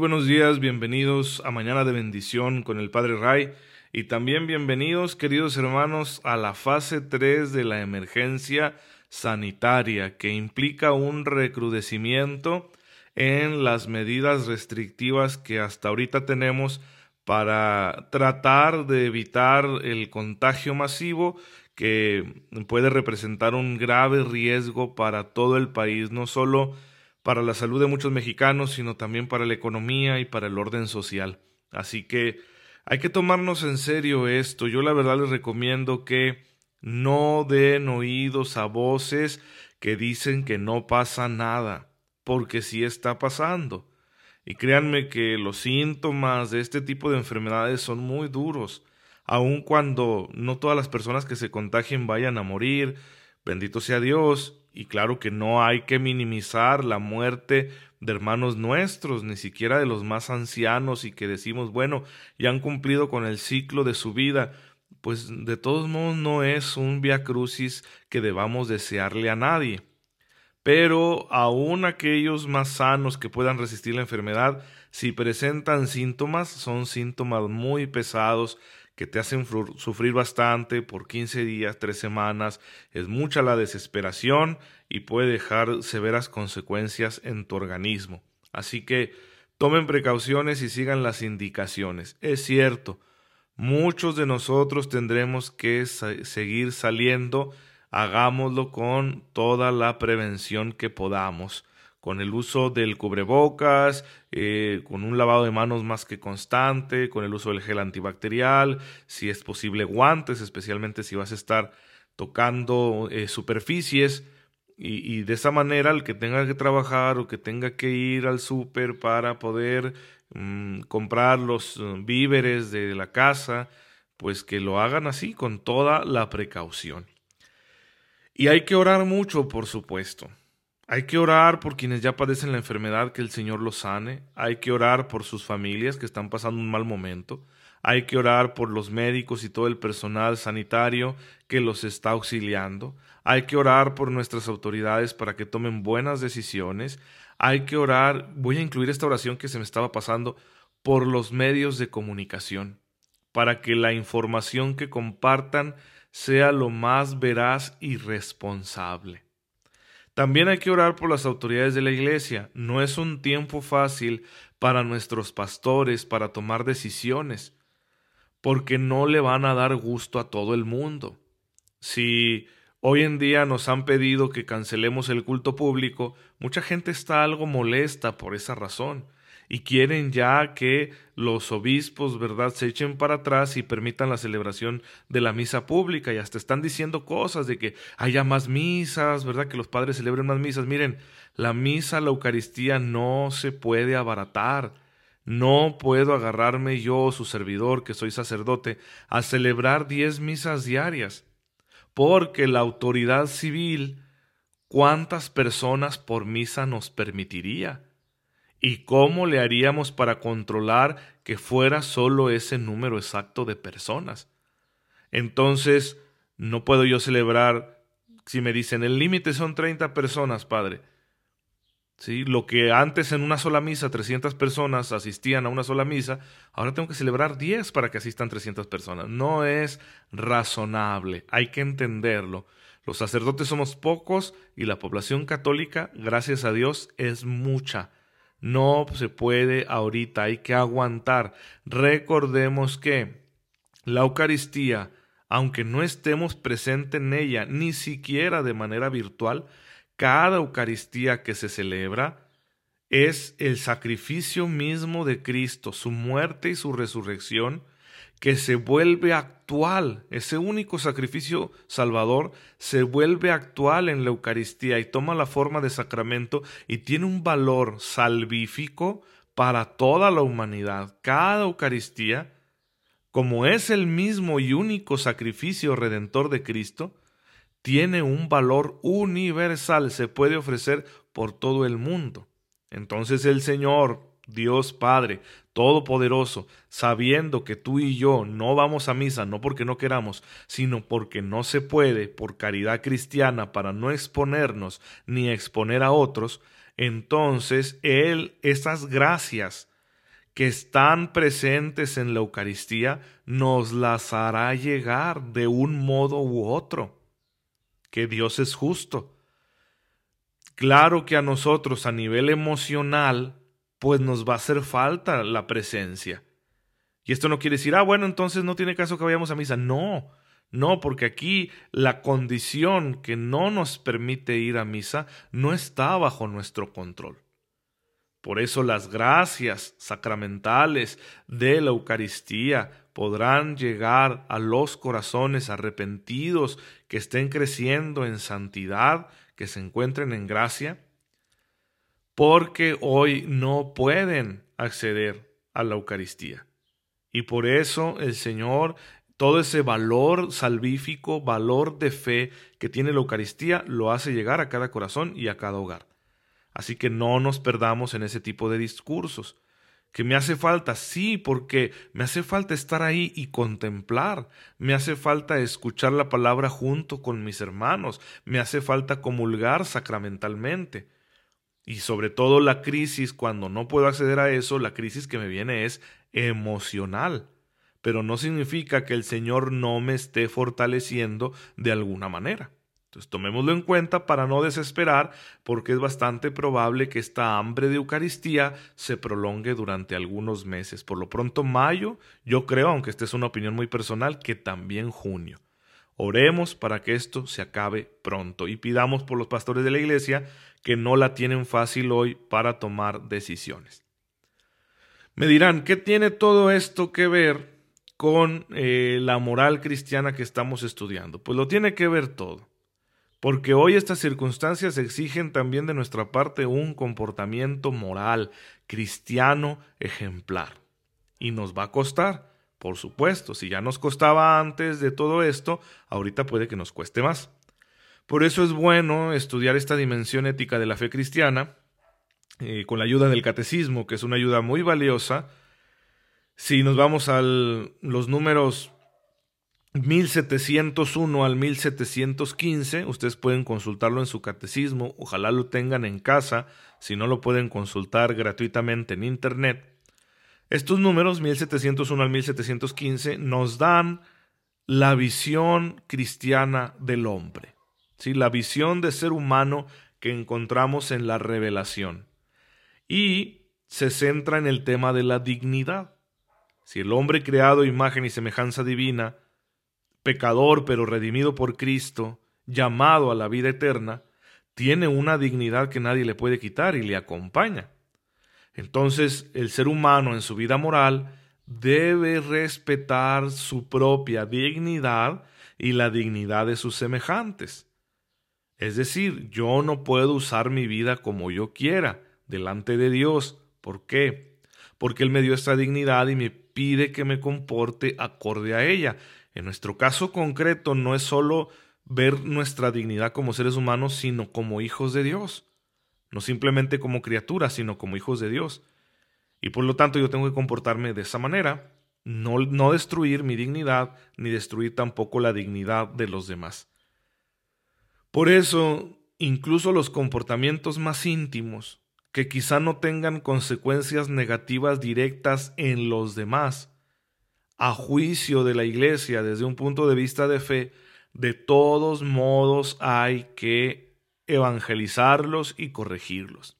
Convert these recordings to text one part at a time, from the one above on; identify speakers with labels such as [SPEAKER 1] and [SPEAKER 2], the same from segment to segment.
[SPEAKER 1] Buenos días, bienvenidos a Mañana de Bendición con el Padre Ray. Y también bienvenidos, queridos hermanos, a la fase 3 de la emergencia sanitaria que implica un recrudecimiento en las medidas restrictivas que hasta ahorita tenemos para tratar de evitar el contagio masivo que puede representar un grave riesgo para todo el país, no solo para la salud de muchos mexicanos, sino también para la economía y para el orden social. Así que hay que tomarnos en serio esto. Yo la verdad les recomiendo que no den oídos a voces que dicen que no pasa nada, porque sí está pasando. Y créanme que los síntomas de este tipo de enfermedades son muy duros, aun cuando no todas las personas que se contagien vayan a morir, bendito sea Dios, y claro que no hay que minimizar la muerte de hermanos nuestros, ni siquiera de los más ancianos y que decimos, bueno, ya han cumplido con el ciclo de su vida, pues de todos modos no es un via crucis que debamos desearle a nadie. Pero aun aquellos más sanos que puedan resistir la enfermedad, si presentan síntomas, son síntomas muy pesados que te hacen sufrir bastante por 15 días, 3 semanas, es mucha la desesperación y puede dejar severas consecuencias en tu organismo. Así que tomen precauciones y sigan las indicaciones. Es cierto, muchos de nosotros tendremos que seguir saliendo, hagámoslo con toda la prevención que podamos con el uso del cubrebocas, eh, con un lavado de manos más que constante, con el uso del gel antibacterial, si es posible guantes, especialmente si vas a estar tocando eh, superficies. Y, de esa manera el que tenga que trabajar o que tenga que ir al súper para poder mm, comprar los eh, víveres de la casa, pues que lo hagan así, con toda la precaución. Y hay que orar mucho, por supuesto. Hay que orar por quienes ya padecen la enfermedad, que el Señor los sane. Hay que orar por sus familias que están pasando un mal momento. Hay que orar por los médicos y todo el personal sanitario que los está auxiliando. Hay que orar por nuestras autoridades para que tomen buenas decisiones. Hay que orar, voy a incluir esta oración que se me estaba pasando, por los medios de comunicación, para que la información que compartan sea lo más veraz y responsable. También hay que orar por las autoridades de la Iglesia. No es un tiempo fácil para nuestros pastores para tomar decisiones, porque no le van a dar gusto a todo el mundo. Si hoy en día nos han pedido que cancelemos el culto público, mucha gente está algo molesta por esa razón y quieren ya que los obispos, ¿verdad?, se echen para atrás y permitan la celebración de la misa pública y hasta están diciendo cosas de que haya más misas, ¿verdad?, que los padres celebren más misas. Miren, la misa, la Eucaristía no se puede abaratar. No puedo agarrarme yo, su servidor, que soy sacerdote, a celebrar diez misas diarias, porque la autoridad civil, ¿cuántas personas por misa nos permitiría? ¿Y cómo le haríamos para controlar que fuera solo ese número exacto de personas? Entonces, no puedo yo celebrar, si me dicen, el límite son 30 personas, Padre. ¿Sí? Lo que antes en una sola misa 300 personas asistían a una sola misa, ahora tengo que celebrar 10 para que asistan 300 personas. No es razonable, hay que entenderlo. Los sacerdotes somos pocos y la población católica, gracias a Dios, es mucha. No se puede ahorita, hay que aguantar. Recordemos que la Eucaristía, aunque no estemos presentes en ella, ni siquiera de manera virtual, cada Eucaristía que se celebra es el sacrificio mismo de Cristo, su muerte y su resurrección, que se vuelve actual, ese único sacrificio salvador se vuelve actual en la Eucaristía y toma la forma de sacramento y tiene un valor salvífico para toda la humanidad. Cada Eucaristía, como es el mismo y único sacrificio redentor de Cristo, tiene un valor universal, se puede ofrecer por todo el mundo. Entonces el Señor, Dios Padre, Todopoderoso, sabiendo que tú y yo no vamos a misa, no porque no queramos, sino porque no se puede, por caridad cristiana, para no exponernos ni exponer a otros, entonces Él, esas gracias que están presentes en la Eucaristía, nos las hará llegar de un modo u otro. Que Dios es justo. Claro que a nosotros a nivel emocional, pues nos va a hacer falta la presencia. Y esto no quiere decir, ah, bueno, entonces no tiene caso que vayamos a misa. No, no, porque aquí la condición que no nos permite ir a misa no está bajo nuestro control. Por eso las gracias sacramentales de la Eucaristía podrán llegar a los corazones arrepentidos que estén creciendo en santidad, que se encuentren en gracia, porque hoy no pueden acceder a la Eucaristía. Y por eso el Señor, todo ese valor salvífico, valor de fe que tiene la Eucaristía, lo hace llegar a cada corazón y a cada hogar. Así que no nos perdamos en ese tipo de discursos. Que me hace falta, sí, porque me hace falta estar ahí y contemplar, me hace falta escuchar la palabra junto con mis hermanos, me hace falta comulgar sacramentalmente. Y sobre todo la crisis, cuando no puedo acceder a eso, la crisis que me viene es emocional. Pero no significa que el Señor no me esté fortaleciendo de alguna manera. Entonces tomémoslo en cuenta para no desesperar, porque es bastante probable que esta hambre de Eucaristía se prolongue durante algunos meses. Por lo pronto mayo, yo creo, aunque esta es una opinión muy personal, que también junio. Oremos para que esto se acabe pronto y pidamos por los pastores de la iglesia que no la tienen fácil hoy para tomar decisiones. Me dirán, ¿qué tiene todo esto que ver con eh, la moral cristiana que estamos estudiando? Pues lo tiene que ver todo porque hoy estas circunstancias exigen también de nuestra parte un comportamiento moral, cristiano, ejemplar. Y nos va a costar, por supuesto, si ya nos costaba antes de todo esto, ahorita puede que nos cueste más. Por eso es bueno estudiar esta dimensión ética de la fe cristiana, eh, con la ayuda del catecismo, que es una ayuda muy valiosa. Si nos vamos a los números 1701 al 1715, ustedes pueden consultarlo en su catecismo, ojalá lo tengan en casa, si no lo pueden consultar gratuitamente en internet. Estos números 1701 al 1715 nos dan la visión cristiana del hombre, ¿sí? la visión de ser humano que encontramos en la revelación. Y se centra en el tema de la dignidad. Si el hombre creado imagen y semejanza divina pecador pero redimido por Cristo, llamado a la vida eterna, tiene una dignidad que nadie le puede quitar y le acompaña. Entonces el ser humano en su vida moral debe respetar su propia dignidad y la dignidad de sus semejantes. Es decir, yo no puedo usar mi vida como yo quiera delante de Dios. ¿Por qué? Porque Él me dio esta dignidad y me pide que me comporte acorde a ella. En nuestro caso concreto no es solo ver nuestra dignidad como seres humanos, sino como hijos de Dios. No simplemente como criaturas, sino como hijos de Dios. Y por lo tanto yo tengo que comportarme de esa manera, no, no destruir mi dignidad, ni destruir tampoco la dignidad de los demás. Por eso, incluso los comportamientos más íntimos, que quizá no tengan consecuencias negativas directas en los demás, a juicio de la iglesia desde un punto de vista de fe, de todos modos hay que evangelizarlos y corregirlos.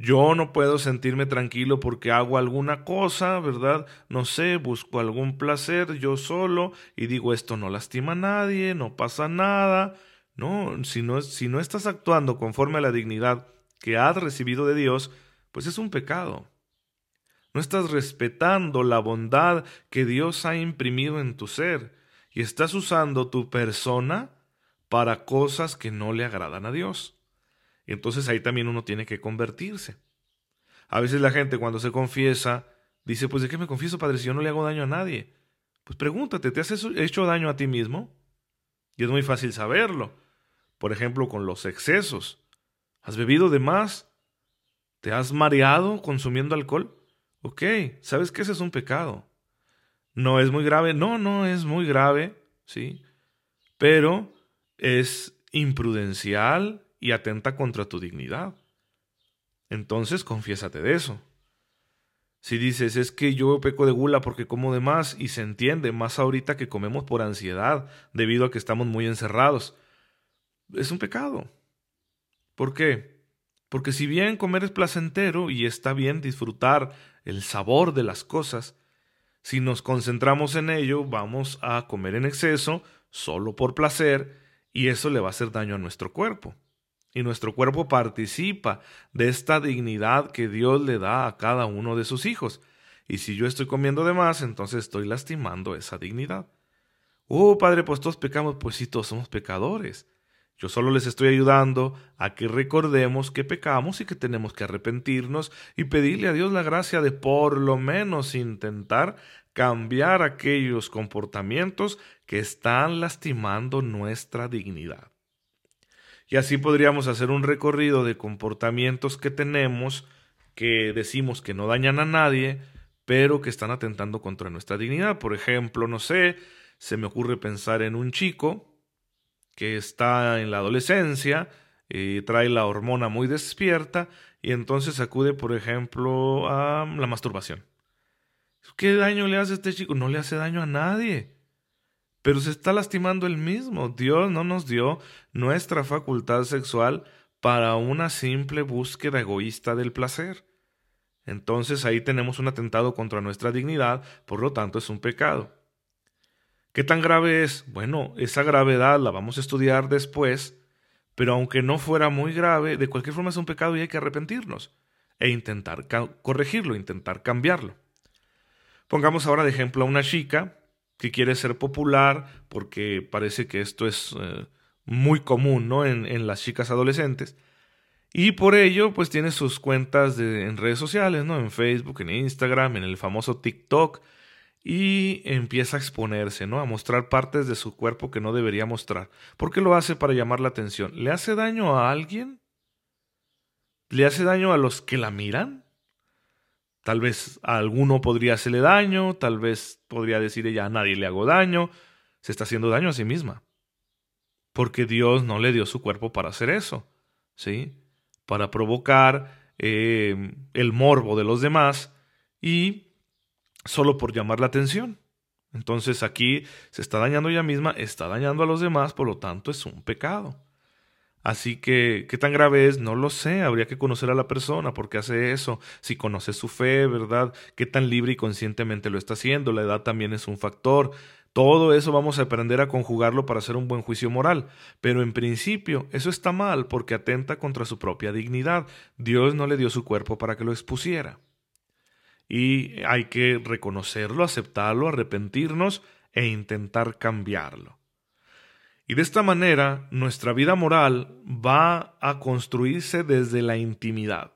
[SPEAKER 1] Yo no puedo sentirme tranquilo porque hago alguna cosa, ¿verdad? No sé, busco algún placer yo solo y digo esto no lastima a nadie, no pasa nada. No, si no, si no estás actuando conforme a la dignidad que has recibido de Dios, pues es un pecado. No estás respetando la bondad que Dios ha imprimido en tu ser y estás usando tu persona para cosas que no le agradan a Dios. Entonces ahí también uno tiene que convertirse. A veces la gente cuando se confiesa dice, pues ¿de qué me confieso, Padre, si yo no le hago daño a nadie? Pues pregúntate, ¿te has hecho daño a ti mismo? Y es muy fácil saberlo. Por ejemplo, con los excesos. ¿Has bebido de más? ¿Te has mareado consumiendo alcohol? Ok, ¿sabes que ese es un pecado? No es muy grave, no, no es muy grave, ¿sí? Pero es imprudencial y atenta contra tu dignidad. Entonces, confiésate de eso. Si dices, es que yo peco de gula porque como de más, y se entiende, más ahorita que comemos por ansiedad, debido a que estamos muy encerrados, es un pecado. ¿Por qué? Porque si bien comer es placentero y está bien disfrutar el sabor de las cosas, si nos concentramos en ello, vamos a comer en exceso, solo por placer, y eso le va a hacer daño a nuestro cuerpo. Y nuestro cuerpo participa de esta dignidad que Dios le da a cada uno de sus hijos. Y si yo estoy comiendo de más, entonces estoy lastimando esa dignidad. Oh, Padre, pues todos pecamos, pues sí, todos somos pecadores. Yo solo les estoy ayudando a que recordemos que pecamos y que tenemos que arrepentirnos y pedirle a Dios la gracia de por lo menos intentar cambiar aquellos comportamientos que están lastimando nuestra dignidad. Y así podríamos hacer un recorrido de comportamientos que tenemos que decimos que no dañan a nadie, pero que están atentando contra nuestra dignidad. Por ejemplo, no sé, se me ocurre pensar en un chico que está en la adolescencia, y trae la hormona muy despierta y entonces acude, por ejemplo, a la masturbación. ¿Qué daño le hace a este chico? No le hace daño a nadie pero se está lastimando el mismo. Dios no nos dio nuestra facultad sexual para una simple búsqueda egoísta del placer. Entonces ahí tenemos un atentado contra nuestra dignidad, por lo tanto es un pecado. ¿Qué tan grave es? Bueno, esa gravedad la vamos a estudiar después, pero aunque no fuera muy grave, de cualquier forma es un pecado y hay que arrepentirnos e intentar corregirlo, intentar cambiarlo. Pongamos ahora de ejemplo a una chica que quiere ser popular, porque parece que esto es eh, muy común ¿no? En, las chicas adolescentes. Y por ello, pues tiene sus cuentas de, en redes sociales, ¿no? En Facebook, en Instagram, en el famoso TikTok. Y empieza a exponerse, ¿no? A mostrar partes de su cuerpo que no debería mostrar. ¿Por qué lo hace para llamar la atención? ¿Le hace daño a alguien? ¿Le hace daño a los que la miran? Tal vez a alguno podría hacerle daño, tal vez podría decir ella a nadie le hago daño, se está haciendo daño a sí misma. Porque Dios no le dio su cuerpo para hacer eso, ¿sí? Para provocar eh, el morbo de los demás y solo por llamar la atención. Entonces aquí se está dañando ella misma, está dañando a los demás, por lo tanto es un pecado. Así que, ¿qué tan grave es? No lo sé, habría que conocer a la persona, por qué hace eso, si conoce su fe, ¿verdad? ¿Qué tan libre y conscientemente lo está haciendo? La edad también es un factor. Todo eso vamos a aprender a conjugarlo para hacer un buen juicio moral. Pero en principio, eso está mal porque atenta contra su propia dignidad. Dios no le dio su cuerpo para que lo expusiera. Y hay que reconocerlo, aceptarlo, arrepentirnos e intentar cambiarlo. Y de esta manera nuestra vida moral va a construirse desde la intimidad,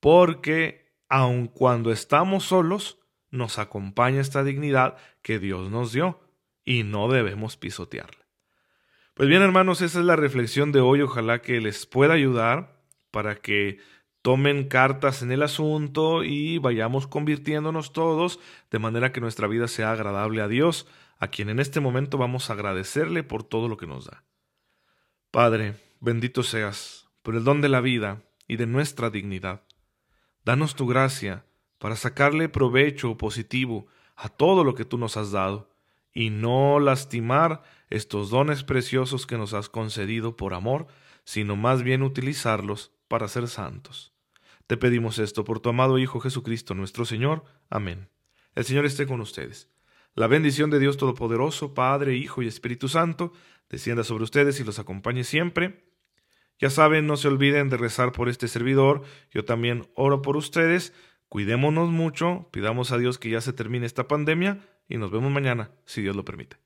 [SPEAKER 1] porque aun cuando estamos solos, nos acompaña esta dignidad que Dios nos dio y no debemos pisotearla. Pues bien, hermanos, esa es la reflexión de hoy. Ojalá que les pueda ayudar para que tomen cartas en el asunto y vayamos convirtiéndonos todos de manera que nuestra vida sea agradable a Dios a quien en este momento vamos a agradecerle por todo lo que nos da. Padre, bendito seas por el don de la vida y de nuestra dignidad. Danos tu gracia para sacarle provecho positivo a todo lo que tú nos has dado y no lastimar estos dones preciosos que nos has concedido por amor, sino más bien utilizarlos para ser santos. Te pedimos esto por tu amado Hijo Jesucristo nuestro Señor. Amén. El Señor esté con ustedes. La bendición de Dios Todopoderoso, Padre, Hijo y Espíritu Santo, descienda sobre ustedes y los acompañe siempre. Ya saben, no se olviden de rezar por este servidor. Yo también oro por ustedes. Cuidémonos mucho, pidamos a Dios que ya se termine esta pandemia y nos vemos mañana, si Dios lo permite.